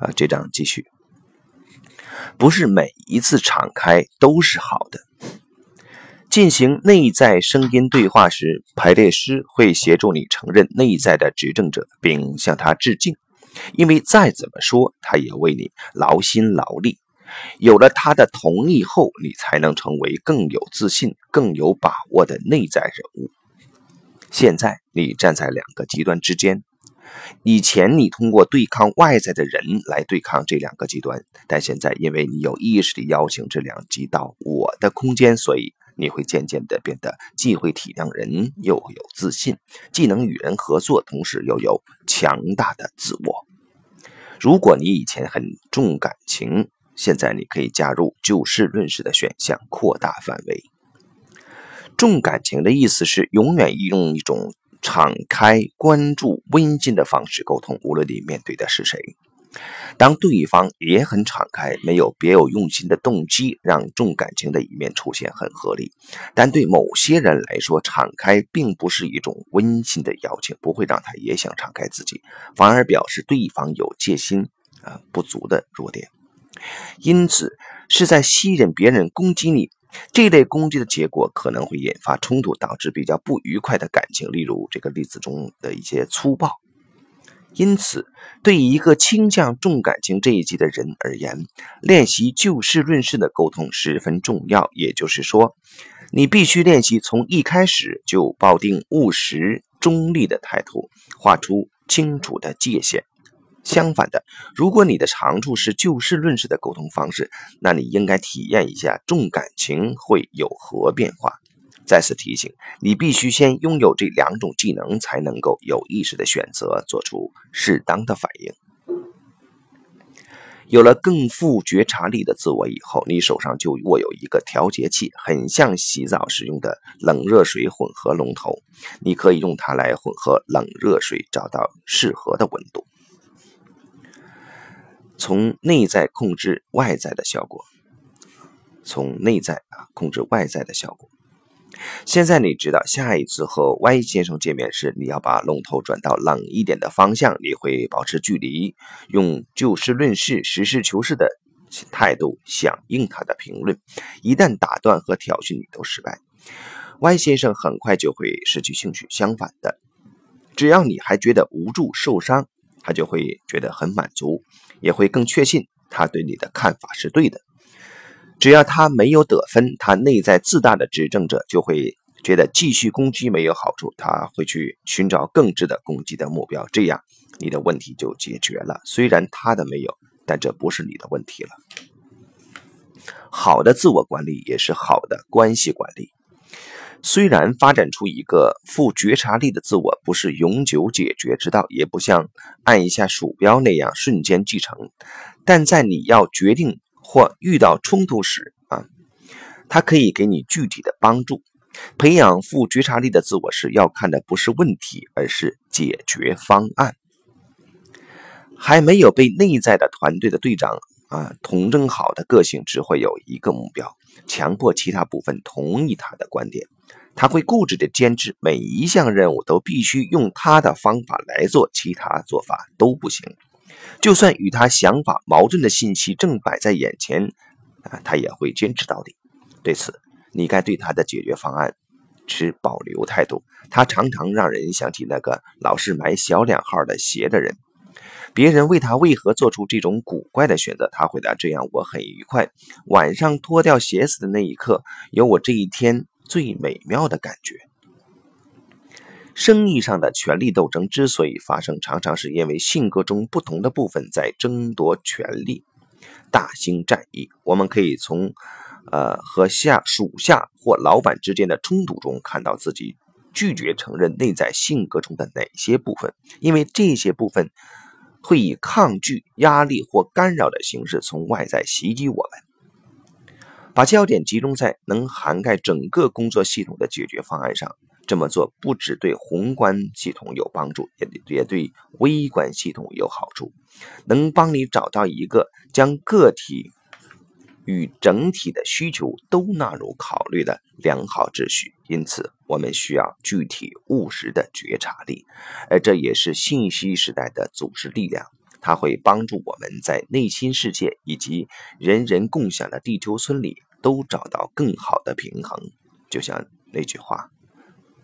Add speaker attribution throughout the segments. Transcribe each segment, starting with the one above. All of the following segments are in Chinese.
Speaker 1: 啊，这章继续。不是每一次敞开都是好的。进行内在声音对话时，排列师会协助你承认内在的执政者，并向他致敬，因为再怎么说，他也为你劳心劳力。有了他的同意后，你才能成为更有自信、更有把握的内在人物。现在你站在两个极端之间。以前你通过对抗外在的人来对抗这两个极端，但现在因为你有意识地邀请这两极到我的空间，所以你会渐渐地变得既会体谅人又有自信，既能与人合作，同时又有强大的自我。如果你以前很重感情，现在你可以加入就事论事的选项，扩大范围。重感情的意思是永远用一种。敞开、关注、温馨的方式沟通，无论你面对的是谁。当对方也很敞开，没有别有用心的动机，让重感情的一面出现很合理。但对某些人来说，敞开并不是一种温馨的邀请，不会让他也想敞开自己，反而表示对方有戒心啊不足的弱点，因此是在吸引别人攻击你。这类攻击的结果可能会引发冲突，导致比较不愉快的感情，例如这个例子中的一些粗暴。因此，对于一个倾向重感情这一级的人而言，练习就事论事的沟通十分重要。也就是说，你必须练习从一开始就抱定务实、中立的态度，画出清楚的界限。相反的，如果你的长处是就事论事的沟通方式，那你应该体验一下重感情会有何变化。再次提醒，你必须先拥有这两种技能，才能够有意识的选择，做出适当的反应。有了更富觉察力的自我以后，你手上就握有一个调节器，很像洗澡时用的冷热水混合龙头，你可以用它来混合冷热水，找到适合的温度。从内在控制外在的效果，从内在啊控制外在的效果。现在你知道，下一次和 Y 先生见面时，你要把龙头转到冷一点的方向，你会保持距离，用就事论事、实事求是的态度响应他的评论。一旦打断和挑衅，你都失败，Y 先生很快就会失去兴趣。相反的，只要你还觉得无助、受伤。他就会觉得很满足，也会更确信他对你的看法是对的。只要他没有得分，他内在自大的执政者就会觉得继续攻击没有好处，他会去寻找更值得攻击的目标。这样你的问题就解决了。虽然他的没有，但这不是你的问题了。好的自我管理也是好的关系管理。虽然发展出一个富觉察力的自我不是永久解决之道，也不像按一下鼠标那样瞬间继承，但在你要决定或遇到冲突时啊，它可以给你具体的帮助。培养富觉察力的自我是要看的不是问题，而是解决方案。还没有被内在的团队的队长啊统整好的个性，只会有一个目标：强迫其他部分同意他的观点。他会固执地坚持每一项任务都必须用他的方法来做，其他做法都不行。就算与他想法矛盾的信息正摆在眼前，啊，他也会坚持到底。对此，你该对他的解决方案持保留态度。他常常让人想起那个老是买小两号的鞋的人。别人问他为何做出这种古怪的选择，他回答：“这样我很愉快。晚上脱掉鞋子的那一刻，有我这一天。”最美妙的感觉。生意上的权力斗争之所以发生，常常是因为性格中不同的部分在争夺权力。大型战役，我们可以从呃和下属下或老板之间的冲突中看到自己拒绝承认内在性格中的哪些部分，因为这些部分会以抗拒、压力或干扰的形式从外在袭击我们。把焦点集中在能涵盖整个工作系统的解决方案上，这么做不只对宏观系统有帮助，也也对微观系统有好处，能帮你找到一个将个体与整体的需求都纳入考虑的良好秩序。因此，我们需要具体务实的觉察力，而这也是信息时代的组织力量。它会帮助我们在内心世界以及人人共享的地球村里都找到更好的平衡。就像那句话：“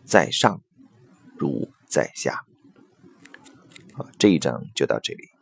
Speaker 1: 在上如在下。”好，这一章就到这里。